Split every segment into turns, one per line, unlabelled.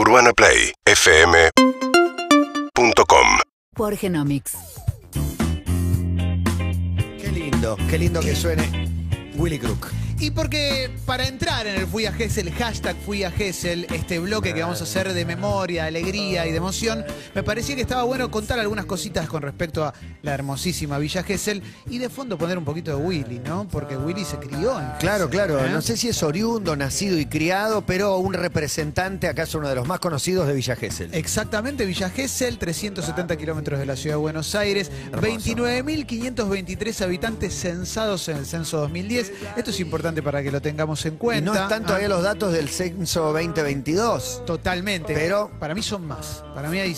UrbanaPlayFM.com
por Genomics.
Qué lindo, qué lindo que suene Willy Crook.
Y porque para entrar en el Fui a Gessel, hashtag Fui a Gessel, este bloque que vamos a hacer de memoria, alegría y de emoción, me parecía que estaba bueno contar algunas cositas con respecto a la hermosísima Villa Gesell y de fondo poner un poquito de Willy, ¿no? Porque Willy se crió en
Claro,
Gesell,
claro.
¿eh?
No sé si es oriundo, nacido y criado, pero un representante, acaso uno de los más conocidos de Villa Gesell.
Exactamente, Villa Gesell, 370 kilómetros de la ciudad de Buenos Aires,
Hermoso.
29.523 habitantes censados en el censo 2010. Esto es importante para que lo tengamos en
Y
cuenta.
no están todavía
Ah,
los datos del censo 2022.
Totalmente.
Pero-
para mí son más. Para mí hay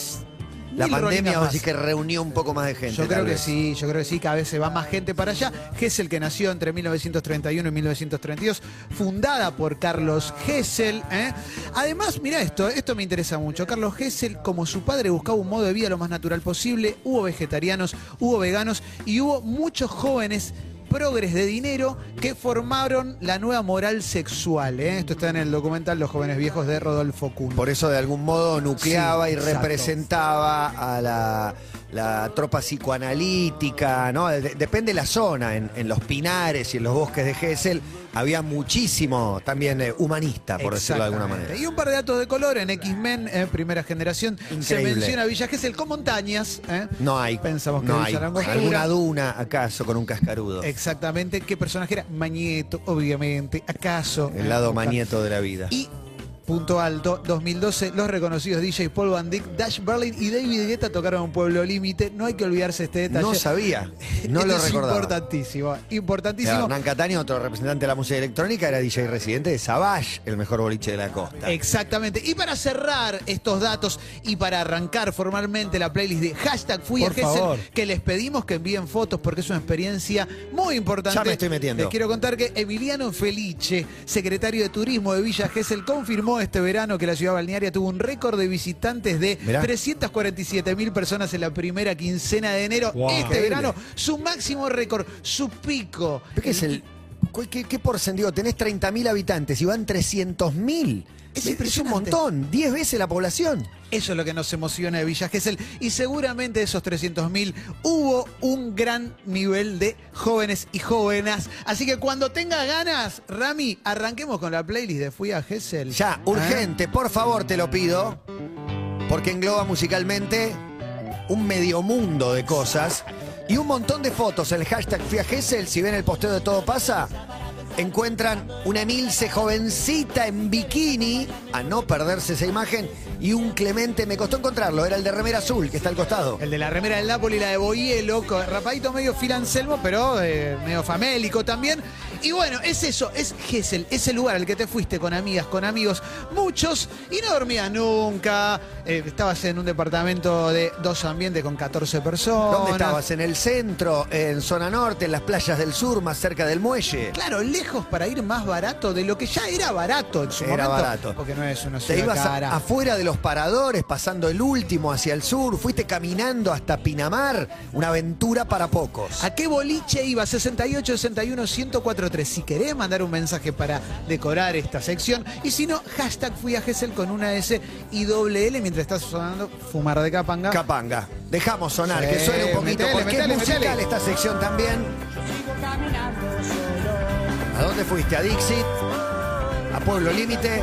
La pandemia decís que reunió un poco más de gente.
Yo creo que sí, yo creo que sí, cada vez se va más gente para allá. Gesell, que nació entre 1931 y 1932, fundada por Carlos Gesell. ¿eh? Además, mira esto, esto me interesa mucho. Carlos Gesell, como su padre, buscaba un modo de vida lo más natural posible. Hubo vegetarianos, hubo veganos y hubo muchos jóvenes progres de dinero que formaron la nueva moral sexual. ¿eh? Esto está en el documental Los jóvenes viejos de Rodolfo Kuhn.
Por eso de algún modo nucleaba
Sí,
y representaba a la, la tropa psicoanalítica, ¿no? De- depende de la zona. En, en los pinares y en los bosques de Gesell había muchísimo también eh, humanista, por decirlo de alguna manera.
Y un par de datos de color en X-Men, eh, primera generación. Se menciona Villa Gesell con montañas. ¿eh?
No hay.
Pensamos que
no hay. ¿Alguna duna acaso con un cascarudo?
Exactamente. ¿Qué personaje era? Magneto, obviamente. ¿Acaso?
El lado manieto de la vida.
Y punto alto, 2012, los reconocidos DJ Paul Van Dyck, Dash Berlin y David Guetta tocaron un pueblo límite. No hay que olvidarse este detalle.
No sabía. No
Esto
lo
es
recordaba.
Importantísimo. Importantísimo.
Hernán Cataño, otro representante de la música electrónica, era DJ residente de Savage, el mejor boliche de la costa.
Exactamente. Y para cerrar estos datos y para arrancar formalmente la playlist de hashtag Fui a
Por
Gesell,
favor.
que les pedimos que envíen fotos porque es una experiencia muy importante.
Ya me estoy metiendo.
Les quiero contar que Emiliano Felice, secretario de Turismo de Villa Gesell, confirmó este verano que la ciudad balnearia tuvo un récord de visitantes de
Mirá.
347 mil personas en la primera quincena de enero.
Wow.
Este verano, su máximo récord, su pico.
¿Qué es el.? ¿Qué, qué, qué porcentaje? Tenés 30.000 habitantes y van 300.000.
Es
Es, un montón, 10 veces la población.
Eso es lo que nos emociona de Villa Gesell. Y seguramente de esos 300.000 hubo un gran nivel de jóvenes y jóvenes. Así que cuando tenga ganas, Rami, arranquemos con la playlist de Fui a Gesell.
Ya, urgente, por favor, te lo pido. Porque engloba musicalmente un medio mundo de cosas y un montón de fotos. El hashtag Fui a Gesell, si ven el posteo de Todo Pasa, encuentran una Emilce jovencita en bikini, a no perderse esa imagen, y un Clemente, me costó encontrarlo, era el de remera azul, que está al costado.
El de la remera del Napoli, la de Boyelo, con- rapadito medio filanselmo, pero eh, medio famélico también. Y bueno, es eso, es Gesell, ese lugar al que te fuiste con amigas, con amigos, muchos, y no dormías nunca. Eh, estabas en un departamento de dos ambientes con 14 personas.
¿Dónde estabas? ¿En el centro? ¿En zona norte? ¿En las playas del sur? ¿Más cerca del muelle?
Claro, lejos para ir más barato de lo que ya era barato en su
Era
momento.
barato.
Porque no es una
Te
ciudad
ibas a-
cara.
afuera de los paradores, pasando el último hacia el sur, fuiste caminando hasta Pinamar, una aventura para pocos.
¿A qué boliche iba? 68 61 1043. Si querés mandar un mensaje para decorar esta sección. Y si no, hashtag fui a Gesell con una S y doble L mientras estás sonando Fumar de Capanga.
Capanga. Dejamos sonar,
Sí,
que suene un poquito,
metele,
porque
metele,
es musical
metele.
esta sección también. ¿A dónde fuiste? ¿A Dixit? ¿A Pueblo Límite?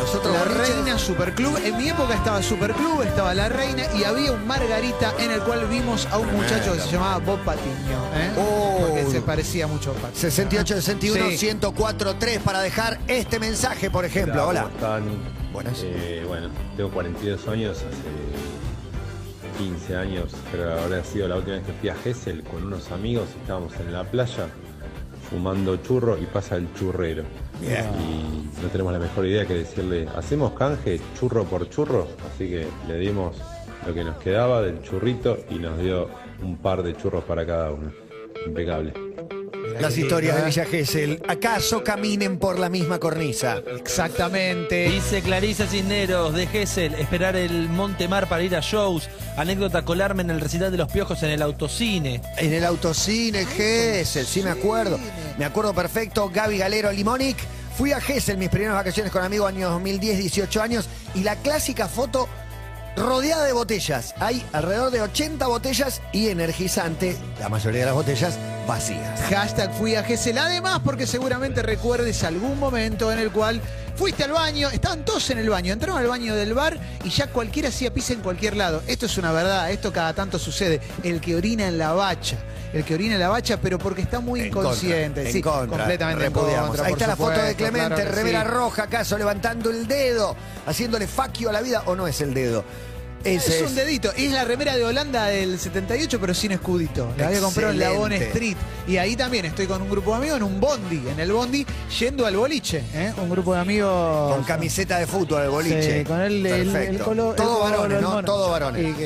Nosotros
La Reina Superclub. En mi época estaba Superclub, estaba La Reina y había un Margarita en el cual vimos a un muchacho que se llamaba Bob Patiño. ¿eh?
Oh.
Se parecía mucho a Bob Patiño.
68 61
Sí.
104 3 para dejar este mensaje, por ejemplo. Hola.
¿Cómo están?
Buenas.
Eh, bueno, tengo 42 años, hace 15 años, pero habrá sido la última vez que fui a Gessel con unos amigos, estábamos en la playa fumando churro y pasa el churrero. Y no tenemos la mejor idea que decirle, ¿hacemos canje churro por churro? Así que le dimos lo que nos quedaba del churrito y nos dio un par de churros para cada uno. Impecable.
Las historias de Villa Gesell. ¿Acaso caminen por la misma cornisa?
Exactamente.
Dice Clarisa Cisneros de Gessel, esperar el Montemar para ir a shows. Anécdota colarme en el recital de los piojos en el autocine.
En el autocine Gesell, sí me acuerdo. Me acuerdo perfecto. Gaby Galero Limonic Fui a Gessel mis primeras vacaciones con amigos años 2010, 18 años, y la clásica foto rodeada de botellas. Hay alrededor de 80 botellas y energizante, la mayoría de las botellas vacías.
Hashtag fui a Gessel. Además, porque seguramente recuerdes algún momento en el cual fuiste al baño, estaban todos en el baño, entraron al baño del bar y ya cualquiera hacía pis en cualquier lado. Esto es una verdad, esto cada tanto sucede. El que orina en la bacha. El que orina en la bacha, pero porque está muy
En
inconsciente.
contra,
sí,
en contra,
completamente en
repudiamos.
contra,
Ahí está la foto de Clemente,
claro sí.
roja, acaso levantando el dedo, haciéndole faquio a la vida, o no es el dedo. Ese
Es un dedito. Es la remera de Holanda del 78, pero sin escudito. La había comprado en la Bon. Street. Y ahí también estoy con un grupo de amigos en un bondi. En el bondi, yendo al boliche. ¿eh? Un grupo de amigos.
Con camiseta de fútbol de boliche.
Sí, con el, el,
Perfecto.
el color.
Todo varones, ¿no? Todo varones.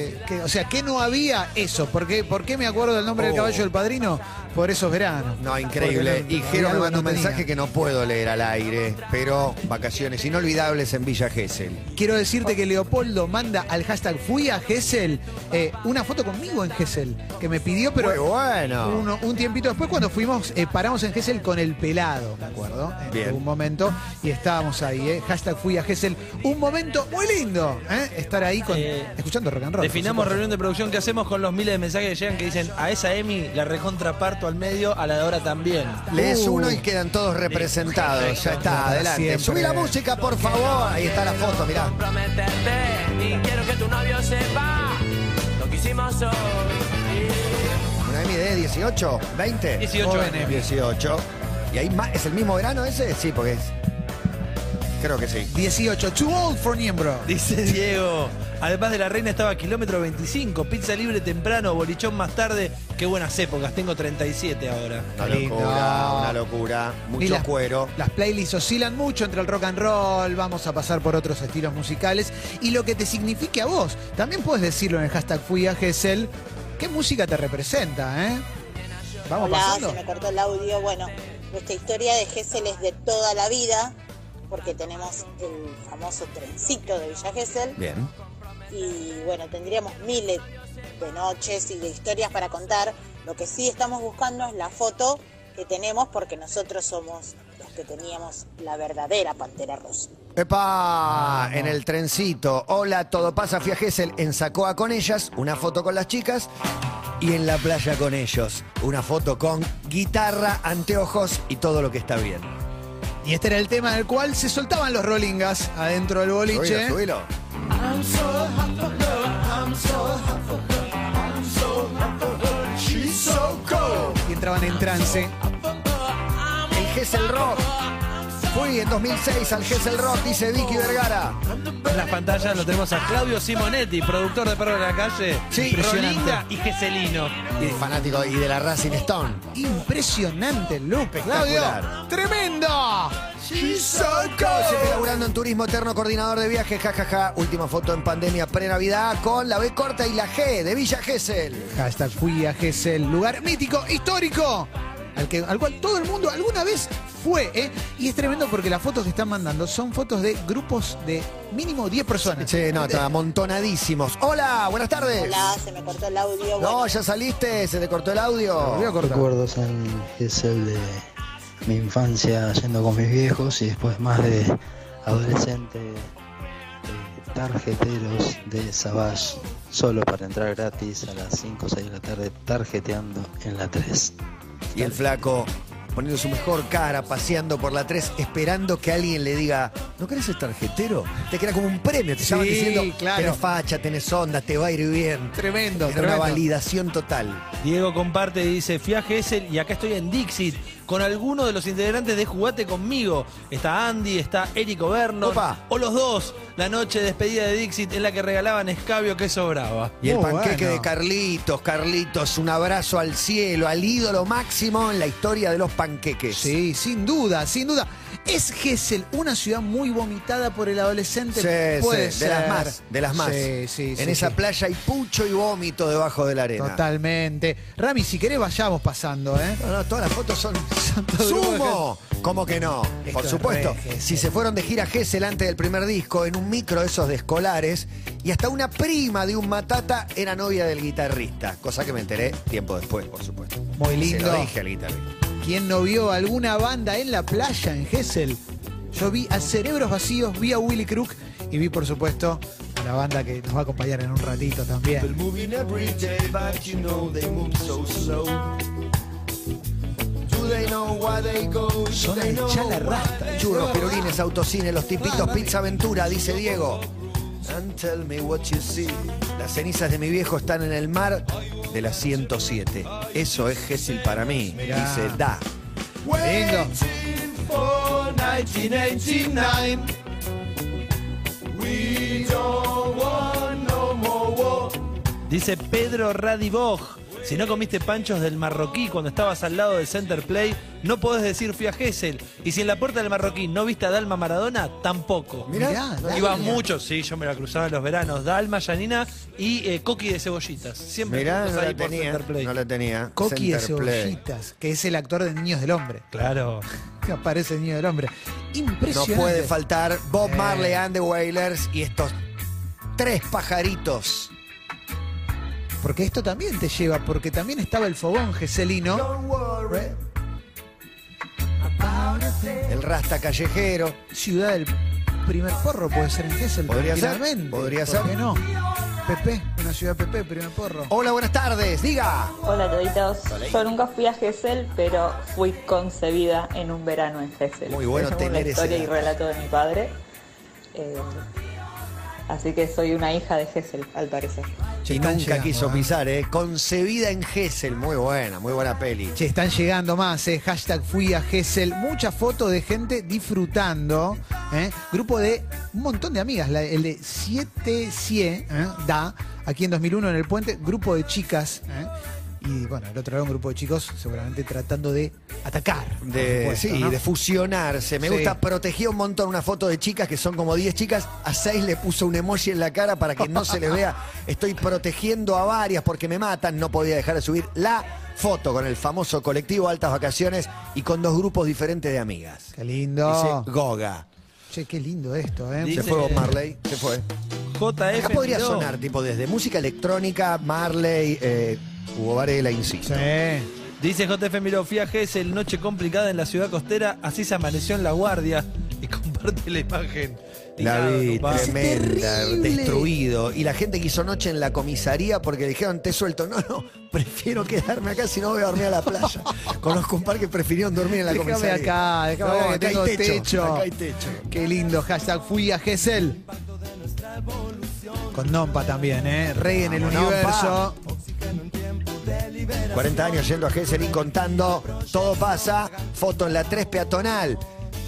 O sea, que no había eso. ¿Por qué, por qué me acuerdo del nombre del
Oh.
caballo del padrino? Por esos veranos.
No, increíble.
Porque
Y
no-
Jero me manda un
no
mensaje que no puedo leer al aire, pero vacaciones inolvidables en Villa Gesell.
Quiero decirte que Leopoldo manda al hashtag fui a Gessel eh, una foto conmigo en Gessel. Que me pidió, pero.
Muy bueno.
Uno- un tiempito después, cuando fuimos, eh, paramos en Gessel con el pelado, me acuerdo, en
Bien.
algún momento, y estábamos ahí, eh, hashtag fui a Gessel. Un momento muy lindo, eh, estar ahí con,
Eh,
escuchando rock and roll.
Definamos reunión de producción que hacemos con los miles de mensajes que llegan que dicen a esa Emi la al medio, a la de ahora también.
Lees uno y quedan todos representados. Ya está, adelante.
siempre.
Subí la música, por favor. Ahí está la foto, mirá.
comprometerte y quiero que tu novio sepa lo que hicimos hoy.
Una de 18, 20.
18
Joven
años.
Emi.
18. ¿Y ahí más? ¿Es el mismo verano ese? Sí, porque es. Creo que sí.
18, too old for Niembro.
Dice Diego, además de la reina estaba a kilómetro 25, pizza libre temprano, bolichón más tarde. Qué buenas épocas, tengo 37 ahora.
Una
lindo.
locura, una locura. Mucho
las-
cuero.
Las playlists oscilan mucho entre el rock and roll, vamos a pasar por otros estilos musicales y lo que te signifique a vos. También puedes decirlo en el hashtag fui a Gessel. ¿Qué música te representa, eh? Vamos
Hola,
pasando.
se me cortó el audio. Bueno, nuestra historia de Gesell es de toda la vida, porque tenemos el famoso trencito de Villa Gesell.
Bien.
Y bueno, tendríamos miles de noches y de historias para contar. Lo que sí estamos buscando es la foto que tenemos, porque nosotros somos los que teníamos la verdadera pantera rosa.
¡Epa! En el trencito. Hola, todo pasa. Fui a Gesell en Sacoa con ellas. Una foto con las chicas. Y en la playa con ellos. Una foto con guitarra, anteojos y todo lo que está bien.
Y este era el tema del cual se soltaban los rollingas adentro del boliche.
Subilo, subilo.
Y entraban en trance.
El Gesell Rock. Fui en 2006 al Gesell Rock, dice Vicky Vergara.
En las pantallas lo tenemos a Claudio Simonetti, productor de Perro de la Calle,
Sí,
Rolinga y Geselino.
Y fanático y de la Racing Stone.
Impresionante el look, Claudio. ¡Tremendo!
Sigue laburando en turismo eterno, coordinador de viajes, jajaja. Última foto en pandemia pre-Navidad con la B corta y la G de Villa Gesell.
Hashtag fui a Gessel, lugar mítico, histórico, al, que, al cual todo el mundo alguna vez fue. ¿eh? Y es tremendo porque las fotos que están mandando son fotos de grupos de mínimo 10 personas.
Che, no, está amontonadísimos. Hola, buenas tardes.
Hola, se me cortó el audio.
No,
Bueno,
ya saliste, se te cortó el audio.
Voy a cortar.
Recuerdos en Gesell de mi infancia yendo con mis viejos y después más de adolescente eh, tarjeteros de Savage solo para entrar gratis a las 5 o 6 de la tarde tarjeteando en la 3.
Y el flaco poniendo su mejor cara, paseando por la 3, esperando que alguien le diga, ¿no querés ser tarjetero? Te queda como un premio, te estaban
Sí,
diciendo,
claro.
tenés facha, tenés onda, te va a ir bien.
Tremendo,
Era una
tremendo.
validación total.
Diego comparte y dice, fui a Gesell y acá estoy en Dixit con alguno de los integrantes de Jugate conmigo. Está Andy, está Eric
Opa.
o los dos. La noche de despedida de Dixit en la que regalaban escabio que sobraba.
Y el panqueque
bueno.
de Carlitos, Carlitos, un abrazo al cielo, al ídolo máximo en la historia de los panqueques.
Sí, sin duda, sin duda. ¿Es Gessel una ciudad muy vomitada por el adolescente?
Sí,
Puede
sí,
ser.
de las más, de las más.
Sí, sí,
en
sí,
esa
sí.
playa hay pucho y vómito debajo de la arena.
Totalmente. Rami, si querés vayamos pasando, ¿eh?
No, no, todas las fotos son ¡Sumo! ¿Cómo que no?
Esto
Por
es
supuesto. Si se fueron de gira Gessel antes del primer disco, en un micro esos de escolares, y hasta una prima de un matata era novia del guitarrista. Cosa que me enteré tiempo después, por supuesto.
Muy
Se
lindo.
lo dije al guitarrista.
¿Quién no vio alguna banda en la playa en Gessel? Yo vi a Cerebros Vacíos, vi a Willy Crook y vi, por supuesto, a la banda que nos va a acompañar en un ratito también.
moving every day, but you know they move so slow. Do they know why they go?
Zona de Chala Rasta.
Churros, pirulines, autocine, los tipitos, pizza aventura, dice Diego. And tell me what you see. Las cenizas de mi viejo están en el mar de la 107. Eso es Gessil para mí.
Mirá.
Dice Da.
Lindo.
For 1989.
We don't want no more war.
Dice Pedro Radiboj. Si no comiste panchos del marroquí cuando estabas al lado del Center Play, no podés decir fui a Gessel. Y si en la puerta del marroquí no viste a Dalma Maradona, tampoco.
Mirá, no.
Iba mucho, sí, yo me la cruzaba en los veranos. Dalma, Yanina y eh, Coqui de cebollitas. Siempre
Mirá, no
ahí
la
por
tenía.
Center Play.
No la tenía.
Coqui de
Center Play.
Cebollitas, que es el actor de Niños del Hombre.
Claro.
Que aparece el Niño del Hombre.
No
Impresionante.
puede faltar Bob
Eh.
Marley and the Wailers y estos tres pajaritos.
Porque esto también te lleva, porque también estaba el fogón geselino.
El rasta callejero.
Ciudad del primer porro puede ser en Gesell.
Podría ser, podría
¿Por
ser.
qué no? Pepe, una ciudad Pepe, primer porro.
Hola, buenas tardes. Diga.
Hola toditos, yo nunca fui a Gesell, pero fui concebida en un verano en Gesell.
Muy bueno tener
historia y relato de mi padre. Eh, así que soy una hija de Gesell, al parecer.
Che,
y nunca
llegando,
quiso
¿eh?
pisar, ¿eh? Concebida en Gessel. Muy buena, muy buena peli.
Che, están llegando más, eh. hashtag fui a Gesell. Muchas fotos de gente disfrutando. ¿eh? Grupo de un montón de amigas. la- el de 7 CIE, ¿eh? da, aquí en 2001 en el puente. Grupo de chicas. ¿eh? Y bueno, el otro lado un grupo de chicos seguramente tratando de atacar.
De,
supuesto,
sí,
¿no?
de fusionarse. Me
Sí.
gusta, protegía un montón una foto de chicas que son como 10 chicas. A 6 le puso un emoji en la cara para que no se le vea. Estoy protegiendo a varias porque me matan. No podía dejar de subir la foto con el famoso colectivo Altas Vacaciones y con dos grupos diferentes de amigas.
Qué lindo.
Dice Goga.
Che, qué lindo esto, ¿eh?
Dice-
Se fue Bob Marley, se fue.
JF.
Acá podría sonar, tipo, desde música electrónica, Marley, eh, Hugo Varela, insisto.
Sí.
Dice JF Miró, fui a Gesell, noche complicada en la ciudad costera, así se amaneció en la guardia y comparte la imagen.
La
Tirado,
vi, tremenda,
terrible.
destruido. Y la gente que hizo noche en la comisaría porque dijeron, te suelto. No, no, prefiero quedarme acá si no voy a dormir a la playa. Conozco un par que prefirieron dormir en la
Déjame
comisaría.
acá, déjame acá que
acá
tengo
hay techo,
techo.
Acá hay techo.
Qué lindo, hashtag fui a Gesell. Con Nompa también, ¿eh? Rey en el
Vamos,
universo.
40 años yendo a Gesell y contando, todo pasa, foto en la 3 peatonal.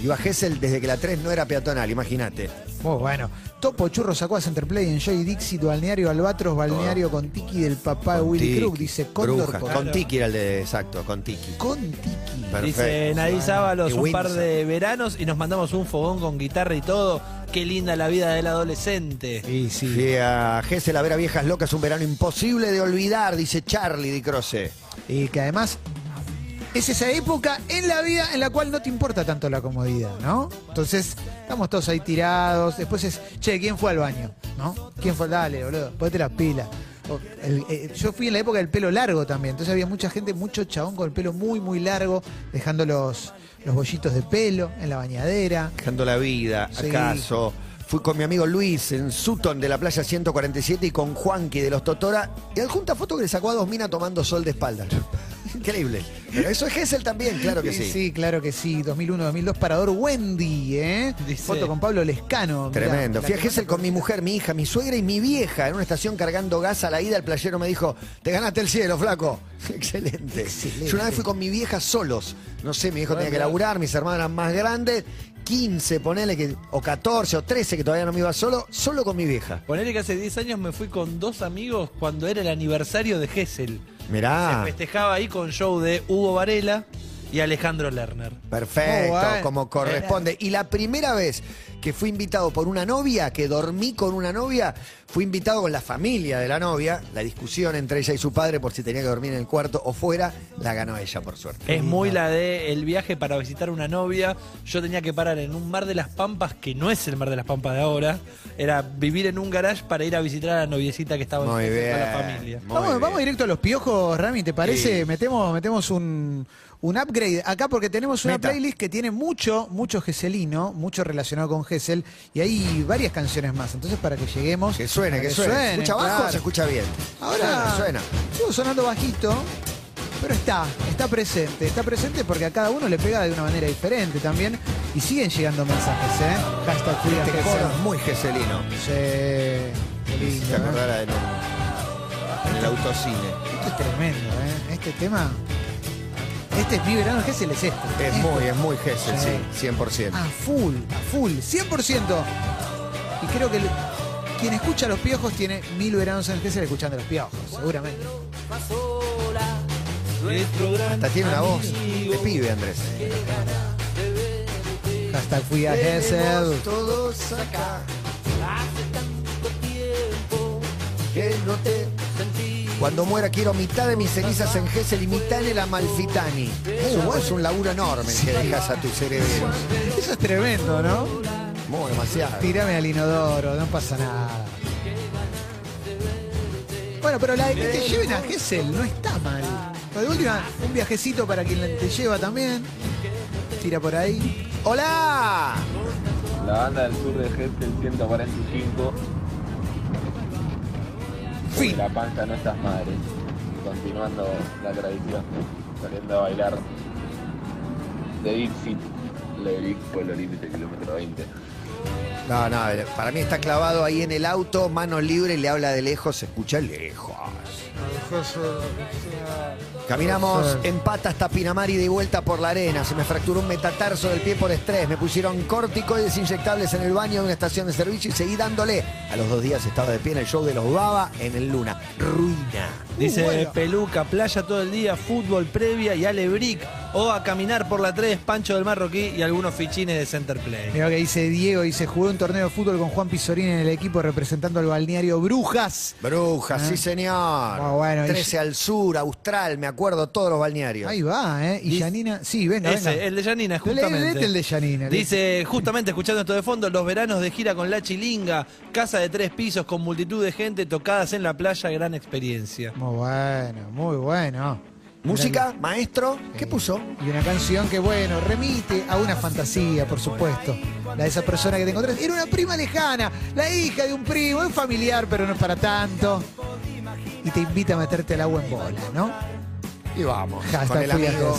Iba a Gesell desde que la 3 no era peatonal, imagínate.
Muy bueno. Topo Churro sacó a Centerplay en Joy Dixit, Balneario Albatros, Balneario con Tiki del papá de Willy Crook. Dice
Bruja.
por-
Con Tiki era el de exacto, con Tiki.
Con Tiki.
Perfecto.
Dice Nadie Ábalos,
Y
un par de veranos y nos mandamos un fogón con guitarra y todo. Qué linda la vida del adolescente.
Sí, sí.
Fui a Gesell a ver a viejas locas, un verano imposible de olvidar, dice Charlie Di Croce.
Y que además es esa época en la vida en la cual no te importa tanto la comodidad, ¿no? Entonces, estamos todos ahí tirados. Después es, che, ¿quién fue al baño? ¿No? ¿Quién fue? Dale, boludo, ponete la pila. O el- eh, yo fui en la época del pelo largo también. Entonces había mucha gente, mucho chabón con el pelo muy, muy largo, dejando los, los bollitos de pelo en la bañadera.
Dejando la vida,
Sí.
acaso. Fui con mi amigo Luis en Sutton de la playa 147 y con Juanqui de los Totora. Y adjunta foto que le sacó a dos minas tomando sol de espalda. Increíble. Pero eso es Gessel también, claro que sí.
Sí, claro que sí. 2001-2002, Parador Wendy, ¿eh?
Dice-
Foto con Pablo Lescano. mirá.
Tremendo. Fui a Gessel con mi mujer, mi hija, mi suegra y mi vieja en una estación cargando gas a la ida. El playero me dijo, te ganaste el cielo, flaco. Excelente.
Excelente.
Yo una vez fui con mi vieja solos. No sé, mi hijo tenía que laburar, mis hermanos eran más grandes. 15, ponele que, o 14 o 13, que todavía no me iba solo, solo con mi vieja.
Ponele que hace 10 años me fui con dos amigos cuando era el aniversario de Gessel. Se festejaba ahí con show de Hugo Varela y Alejandro Lerner.
Perfecto,
Muy bueno.
como corresponde. Y la primera vez que fui invitado por una novia, que dormí con una novia, fui invitado con la familia de la novia, la discusión entre ella y su padre por si tenía que dormir en el cuarto o fuera, la ganó ella por suerte.
Es muy la de el viaje para visitar una novia. Yo tenía que parar en un mar de las Pampas, que no es el mar de las Pampas de ahora. Era vivir en un garage para ir a visitar a la noviecita que estaba
Muy bien.
la familia.
Muy
Vamos,
bien.
vamos directo a los piojos, Rami, ¿te parece?
Sí.
Metemos, metemos un, un upgrade acá porque tenemos una
Meta.
playlist que tiene mucho, mucho Gesselino, mucho relacionado con Gessel, y hay varias canciones más. Entonces, para que lleguemos.
Que suene, que suene. ¿Se escucha bajo o se escucha bien?
Ahora
Suena, suena.
sigo sonando bajito, pero está, está presente. Está presente porque a cada uno le pega de una manera diferente también. Y siguen llegando mensajes, ¿eh? Hashtag Free
Este es muy geselino.
Sí, qué lindo.
Se
¿eh?
en el, en el autocine.
Esto es tremendo, ¿eh? Este tema. Este es mi verano, el Gessel es este.
Es
Esto.
muy, es muy Gesell, sí, 100%.
A full, a full, 100%. Y creo que el- quien escucha a los piojos tiene mil veranos en el Gessel escuchando a los piojos, seguramente.
Hasta tiene una voz de pibe, Andrés.
Hashtag fui a Gessel.
todos acá. Que no te Cuando muera quiero mitad de mis cenizas en Gessel y mitad en el Amalfitani. Es un, es un laburo enorme el que dejas a tu cerebro.
Eso es tremendo, ¿no?
Muy demasiado.
Tírame al inodoro, no pasa nada. Bueno, pero la de que te lleven a Gessel no está mal. De última, un viajecito para quien te lleva también. Tira por ahí.
¡Hola!
La banda del sur de Gestel 145. La panza no estás madre. Continuando la tradición, saliendo a bailar de Dixit. Lyric fue el límite kilómetro 20.
No, no, para mí está clavado ahí en el auto, mano libre, y le habla de lejos, se escucha lejos. Caminamos en pata hasta Pinamar y de vuelta por la arena. Se me fracturó un metatarso del pie por estrés. Me pusieron corticoides inyectables en el baño de una estación de servicio y seguí dándole. A los dos días estaba de pie en el show de los Baba en el Luna. Ruina.
Dice
Uh, bueno.
peluca, playa todo el día, fútbol previa y alebric. O a caminar por la 3, Pancho del Marroquí y algunos fichines de Center Play.
Mira que dice Diego, dice, jugué un torneo de fútbol con Juan Pizorín en el equipo representando al balneario Brujas.
Brujas,
Ah.
sí señor.
Ah, bueno, y-
13 al sur, austral, me acuerdo todos los balnearios.
Ahí va, ¿eh? Y Janina, sí, venga,
Ese,
venga.
el de Janina,
Lee-
justamente.
léete el de Janina.
Dice, justamente escuchando esto de fondo, los veranos de gira con La Chilinga, casa de tres pisos con multitud de gente, tocadas en la playa, gran experiencia.
Muy bueno, muy bueno.
Música, maestro, ¿qué puso?
Y una canción que, bueno, remite a una fantasía, por supuesto. La de esa persona que te encontraste. Era una prima lejana, la hija de un primo, es familiar, pero no es para tanto. Y te invita a meterte al agua en bola, ¿no?
Y vamos,
Hashtag fui
amigo.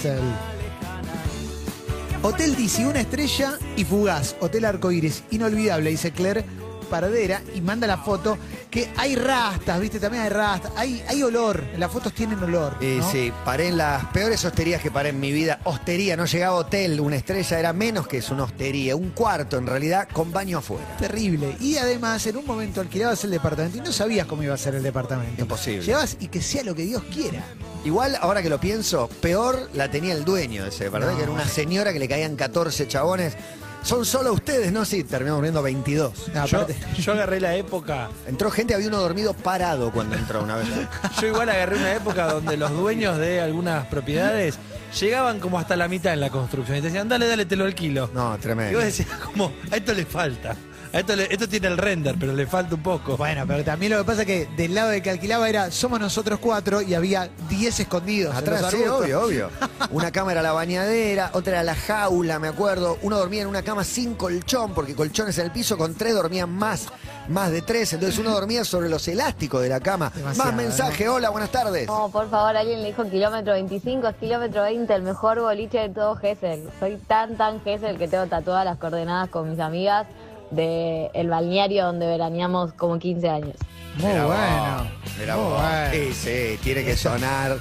Hotel DC, una estrella y fugaz. Hotel Arcoíris, inolvidable, dice Claire Paradera. Y manda la foto que hay rastas, ¿viste? También hay rastas. Hay, hay olor. Las fotos tienen olor. ¿no?
sí, paré en las peores hosterías que paré en mi vida. Hostería, no llegaba hotel, una estrella era menos que es una hostería, un cuarto en realidad, con baño afuera.
Terrible. Y además, en un momento alquilabas el departamento y no sabías cómo iba a ser el departamento.
Imposible.
Llevas y que sea lo que Dios quiera.
Igual, ahora que lo pienso, peor la tenía el dueño de ese, ¿verdad?
No.
Que era una señora que le caían 14 chabones. Son solo ustedes, ¿no? Sí, terminamos durmiendo 22.
No,
Yo,
aparte-
yo agarré la época,
Entró gente, había uno dormido parado cuando entró una vez.
yo igual agarré una época donde los dueños de algunas propiedades llegaban como hasta la mitad en la construcción y te decían, dale, dale, te lo alquilo.
No,
Y
tremendo.
vos decías, como, a esto le falta. A esto, le- esto tiene el render, pero le falta un poco.
Bueno, pero también lo que pasa es que del lado de que alquilaba era somos nosotros cuatro y había 10 escondidos.
Atrás, sí, obvio, obvio. Una cama era la bañadera, otra era la jaula, me acuerdo. Uno dormía en una cama sin colchón, porque colchones en el piso, con tres dormían más, más de tres. Entonces uno dormía sobre los elásticos de la cama.
Demasiado,
más mensaje, hola, buenas tardes.
No, por favor, alguien le dijo kilómetro 25, es kilómetro 20, el mejor boliche de todo Gessel. Soy tan, tan Gessel que tengo tatuadas las coordenadas con mis amigas del el balneario donde veraneamos como 15 años.
Muy
Mirá vos,
bueno.
mirá
muy
vos.
bueno.
Sí, sí, tiene que sonar.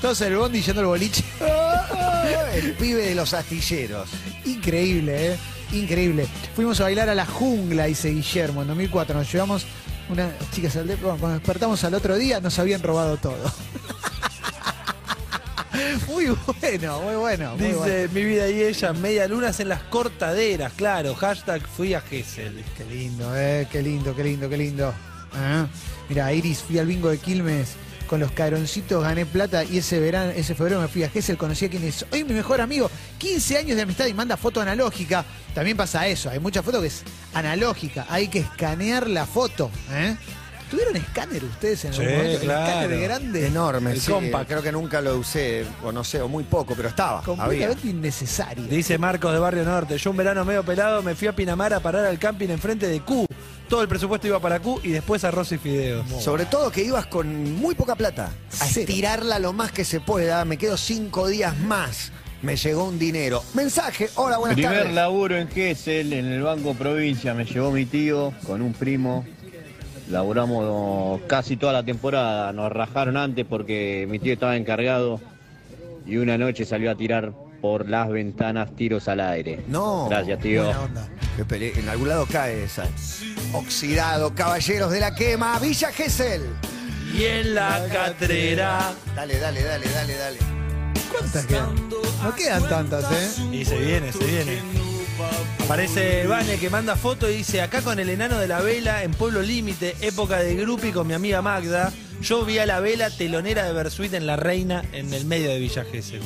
Todos en el bondi yendo al boliche.
El pibe de los astilleros.
Increíble, ¿eh? Increíble. Fuimos a bailar a la jungla, dice Guillermo, en 2004. Nos llevamos unas chicas al. Cuando despertamos al otro día, nos habían robado todo. Muy bueno, muy bueno. muy
Dice,
bueno.
mi vida y ella, media lunas en las cortaderas, claro. Hashtag fui a Gessel.
Qué lindo, eh, qué lindo, qué lindo, qué lindo. Ah, Mira, Iris, fui al bingo de Quilmes con los caroncitos, gané plata y ese verano, ese febrero me fui a Gessel, conocí a quien es hoy mi mejor amigo, 15 años de amistad y manda foto analógica. También pasa eso, hay mucha foto que es analógica, hay que escanear la foto. ¿eh? ¿Tuvieron escáner ustedes en algún
Sí,
momento?
claro.
Escáner grande.
Enorme,
El
sí.
compact.
Creo que nunca lo usé, o no sé, o muy poco, pero estaba. Había.
Completamente innecesario.
Dice Marcos de Barrio Norte, yo un verano medio pelado me fui a Pinamar a parar al camping enfrente de Q. Todo el presupuesto iba para Q y después arroz y fideos.
Sobre todo que ibas con muy poca plata. A
Cero.
estirarla lo más que se pueda. Me quedo cinco días más. Me llegó un dinero. Mensaje. Hola, buenas
Primer
tardes.
laburo en Gessel, en el Banco Provincia, me llevó mi tío con un primo. Laburamos casi toda la temporada, nos rajaron antes porque mi tío estaba encargado y una noche salió a tirar por las ventanas tiros al aire.
No.
Gracias, tío.
Buena onda.
En algún lado cae esa. Oxidado, caballeros de la quema. Villa Gesell.
Y en la catrera.
Dale, dale, dale, dale, dale.
¿Cuántas quedan? No quedan tantas, ¿eh?
Y se viene, se viene. Aparece Vane que manda foto y dice, acá con el enano de la vela en Pueblo Límite, época de grupi con mi amiga Magda, yo vi a la vela telonera de Bersuit en La Reina, en el medio de Villa Gesell.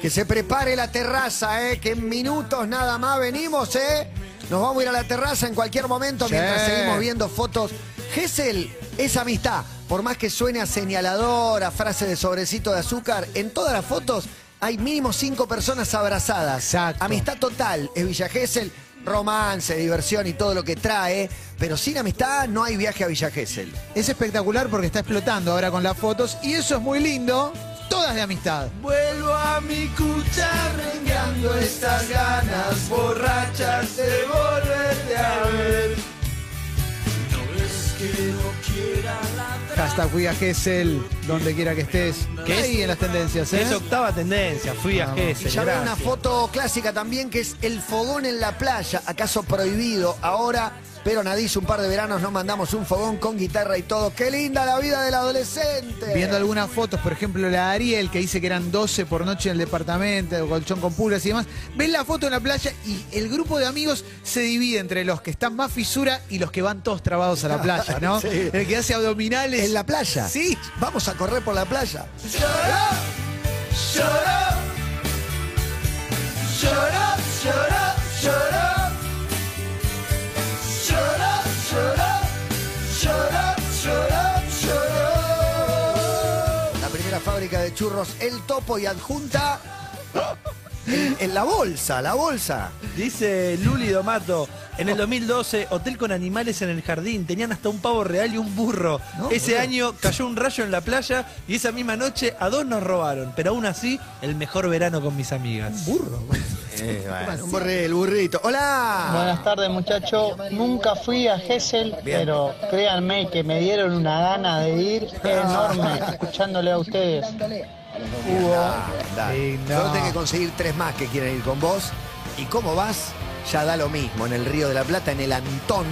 Que se prepare la terraza, ¿eh? Que en minutos nada más venimos, ¿eh? Nos vamos a ir a la terraza en cualquier momento
Sí.
mientras seguimos viendo fotos. Gesell es amistad. Por más que suene a señalador, a frase de sobrecito de azúcar, en todas las fotos hay mínimo cinco personas abrazadas.
Exacto.
Amistad total es Villa Gesell. Romance, diversión y todo lo que trae. Pero sin amistad no hay viaje a Villa Gesell.
Es espectacular porque está explotando ahora con las fotos y eso es muy lindo. Todas de amistad.
Vuelvo a mi cucha rengando estas ganas borrachas de volverte a ver. No es que no quiera
Hashtag fui a Gessel, donde quiera que estés. ¿Qué hay en las tendencias, eh?
Es octava tendencia, fui a
Vamos.
Y
Gesell.
ya veo una foto clásica también que es el fogón en la playa, acaso prohibido ahora, pero Nadie un par de veranos nos mandamos un fogón con guitarra y todo. ¡Qué linda la vida del adolescente!
Viendo algunas fotos, por ejemplo, la de Ariel, que dice que eran 12 por noche en el departamento, colchón con puras y demás. Ven la foto en la playa y el grupo de amigos se divide entre los que están más fisura y los que van todos trabados a la playa, ¿no?
Sí.
El que hace abdominales.
En la playa.
Sí.
Vamos a correr por la playa. La de churros El Topo y adjunta en, en la bolsa, la bolsa.
Dice Luli Domato, en el 2012, hotel con animales en el jardín, tenían hasta un pavo real y un burro.
No,
Ese
boludo.
año cayó un rayo en la playa y esa misma noche a dos nos robaron, pero aún así, el mejor verano con mis amigas.
Burro.
un borre, el burrito. ¡Hola!
Buenas tardes muchachos, nunca fui a Gessel, pero créanme que me dieron una gana de ir enorme escuchándole a ustedes. Hugo,
Dale.
Sí, no.
Solo tenés que conseguir tres más que quieren ir con vos. ¿Y cómo vas? Ya da lo mismo. En el Río de la Plata, en el Antón.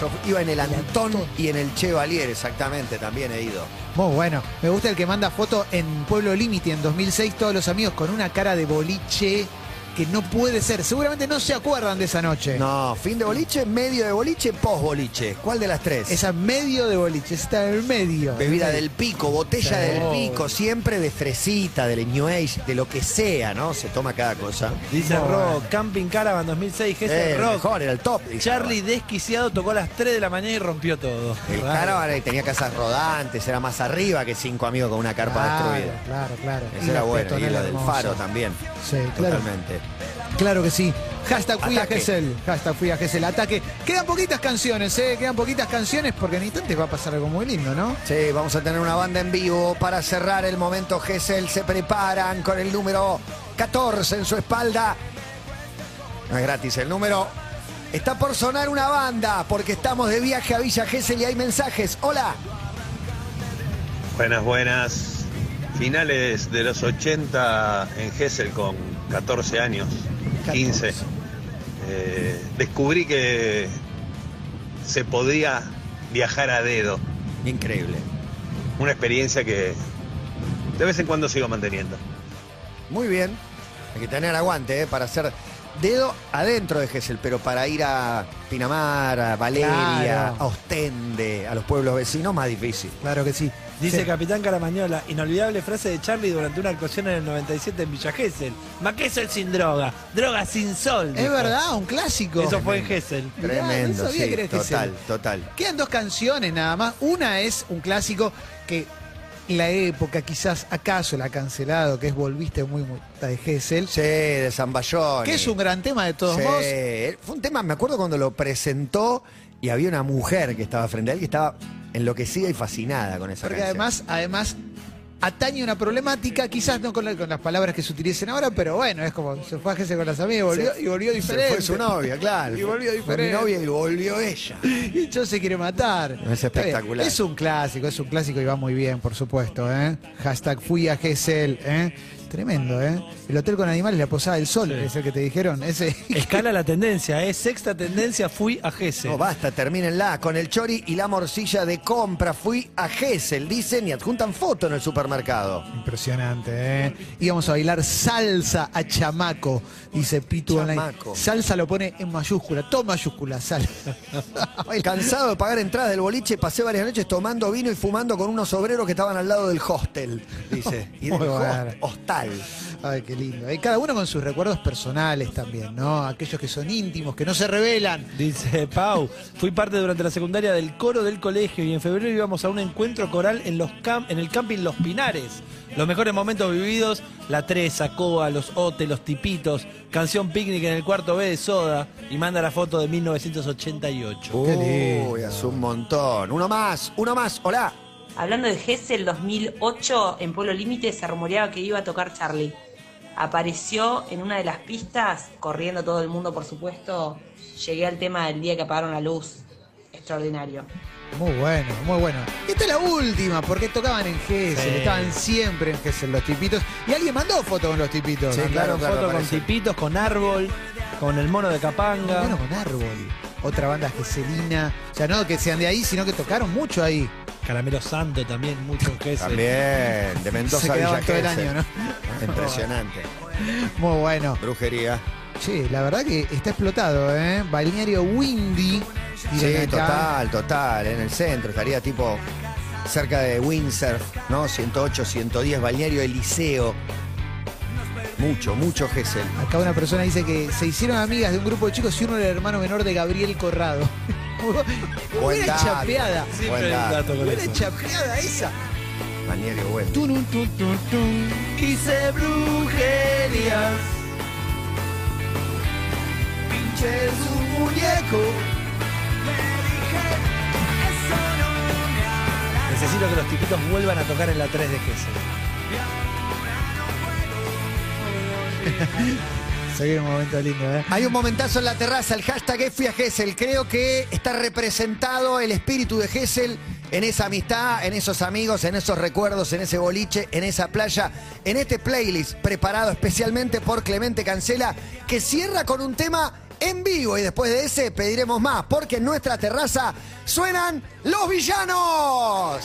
Yo iba en el Antón y en el Chevalier, exactamente, también he ido.
Muy bueno. Me gusta el que manda foto en Pueblo Límite en 2006, todos los amigos con una cara de boliche que no puede ser. Seguramente no se acuerdan de esa noche.
No, fin de boliche, medio de boliche, post boliche. ¿Cuál de las tres?
Esa medio de boliche, esa está en el medio.
Bebida del pico, botella
Sí.
del pico, siempre de fresita, del New Age, de lo que sea, ¿no? Se toma cada cosa.
Dice
Muy
Rock,
bueno.
Camping Caravan 2006, Gesell
Eh,
Rock.
mejor, era el top.
Charlie desquiciado tocó a las 3 de la mañana y rompió todo.
El. Caravan tenía casas rodantes, era más arriba que cinco amigos con una carpa
Claro,
destruida.
claro, claro.
Ese
Y
era
la
bueno. Y lo del
hermosa.
faro también.
Sí, claro.
Totalmente.
Claro que sí. Hashtag fui a
Ataque.
Gesell. Hashtag fui a Gesell. Ataque. Quedan poquitas canciones, ¿eh? Quedan poquitas canciones porque en instantes va a pasar algo muy lindo, ¿no?
Sí, vamos a tener una banda en vivo para cerrar el momento. Gessel se preparan con el número 14 en su espalda. No es gratis el número. Está por sonar una banda porque estamos de viaje a Villa Gesell y hay mensajes. Hola.
Buenas, buenas. Finales de los 80 en Gessel con 14 años, 15. Eh, descubrí que se podía viajar a dedo.
Increíble.
Una experiencia que de vez en cuando sigo manteniendo.
Muy bien. Hay que tener aguante ¿eh? para hacer dedo adentro de Gessel, pero para ir a Pinamar, a Valeria,
Claro.
a Ostende, a los pueblos vecinos, más difícil.
Claro que sí.
Dice
Sí.
Capitán Caramañola, inolvidable frase de Charlie durante una actuación en el 97 en Villa Gesell. Ma Gesell sin droga, droga sin sol.
Es
dijo.
verdad, un clásico.
Eso fue en Gesell.
Mirá,
Tremendo,
no sabía
sí,
que era Gessel.
total, total.
Quedan dos canciones nada más. Una es un clásico que la época quizás acaso la ha cancelado, que es Volviste muy muy de Gessel.
Sí, de Zamballón.
Que es un gran tema de todos modos.
Fue un tema, me acuerdo cuando lo presentó y había una mujer que estaba frente a él que estaba enloquecida y fascinada con esa
Porque
canción.
además, además atañe una problemática, quizás no con, la- con las palabras que se utilicen ahora, pero bueno, es como se fue a Gessel con las amigas y volvió,
Se-
y volvió
se
diferente.
fue su novia, claro.
Y volvió
Fue
diferente.
mi novia y volvió ella.
Y yo se quiere matar.
Es espectacular.
Es un clásico, es un clásico y va muy bien, por supuesto. ¿eh? Hashtag fui a Gessel. ¿eh? Tremendo, ¿eh? El hotel con animales, la posada del sol, es el que te dijeron. Ese.
Escala la tendencia, es sexta tendencia, fui a Gesell.
No, basta, termínenla. Con el chori y la morcilla de compra fui a Gessel, dicen, y adjuntan foto en el supermercado.
Impresionante, ¿eh? Íbamos a bailar salsa a chamaco, dice Pitu
Chamaco.
Online. Salsa lo pone en mayúscula, todo mayúscula, salsa.
Cansado de pagar entradas del boliche, pasé varias noches tomando vino y fumando con unos obreros que estaban al lado del hostel, dice. Y del host-
bueno. Ay, qué lindo. Y cada uno con sus recuerdos personales también, ¿no? Aquellos que son íntimos, que no se revelan.
Dice Pau, fui parte durante la secundaria del coro del colegio y en febrero íbamos a un encuentro coral en, los cam- en el camping Los Pinares. Los mejores momentos vividos, la Tresa, Coa, los Ote, los Tipitos, canción picnic en el cuarto B de Soda y manda la foto de 1988.
Uy, hace un montón. Uno más, uno más. Hola.
Hablando de Gessel 2008, en Pueblo Límite se rumoreaba que iba a tocar Charlie. Apareció en una de las pistas, corriendo todo el mundo por supuesto. Llegué al tema del día que apagaron la luz. Extraordinario.
Muy bueno, muy bueno. Esta es la última, porque tocaban en Gessel,
Sí.
estaban siempre en Gessel los tipitos. Y alguien mandó fotos con los tipitos.
Sí, claro, claro,
foto con. Tipitos, con árbol, con el mono de Capanga.
Bueno, con Árbol. Otra banda gesselina. O sea, no que sean de ahí, sino que tocaron mucho ahí.
Caramelo Santo también, mucho en Gesell.
También, de Mendoza
Se
Villa
todo el año,
Impresionante.
Muy bueno.
Brujería.
Che, la verdad que está explotado, ¿eh? Balneario Windy.
Sí,
acá.
total, total. En el centro, estaría tipo cerca de Windsurf, ¿no? 108, 110, Balneario Eliseo. Mucho, mucho Gessel.
Acá una persona dice que se hicieron amigas de un grupo de chicos y uno era el hermano menor de Gabriel Corrado.
Buen
Buena chapeada.
Siempre hay un
dato.
dato con
Buena
eso.
chapeada esa.
Balneario bueno.
Tunun, tun, tun, tun.
Hice brujerías.
Pinche su muñeco.
Necesito que los tipitos vuelvan a tocar en la 3 de Gesell.
Se un momento lindo, ¿eh?
Hay un momentazo en la terraza, el hashtag es fui a. Creo que está representado el espíritu de Gessel en esa amistad, en esos amigos, en esos recuerdos, en ese boliche, en esa playa, en este playlist preparado especialmente por Clemente Cancela, que cierra con un tema en vivo y después de ese pediremos más, porque en nuestra terraza suenan los villanos.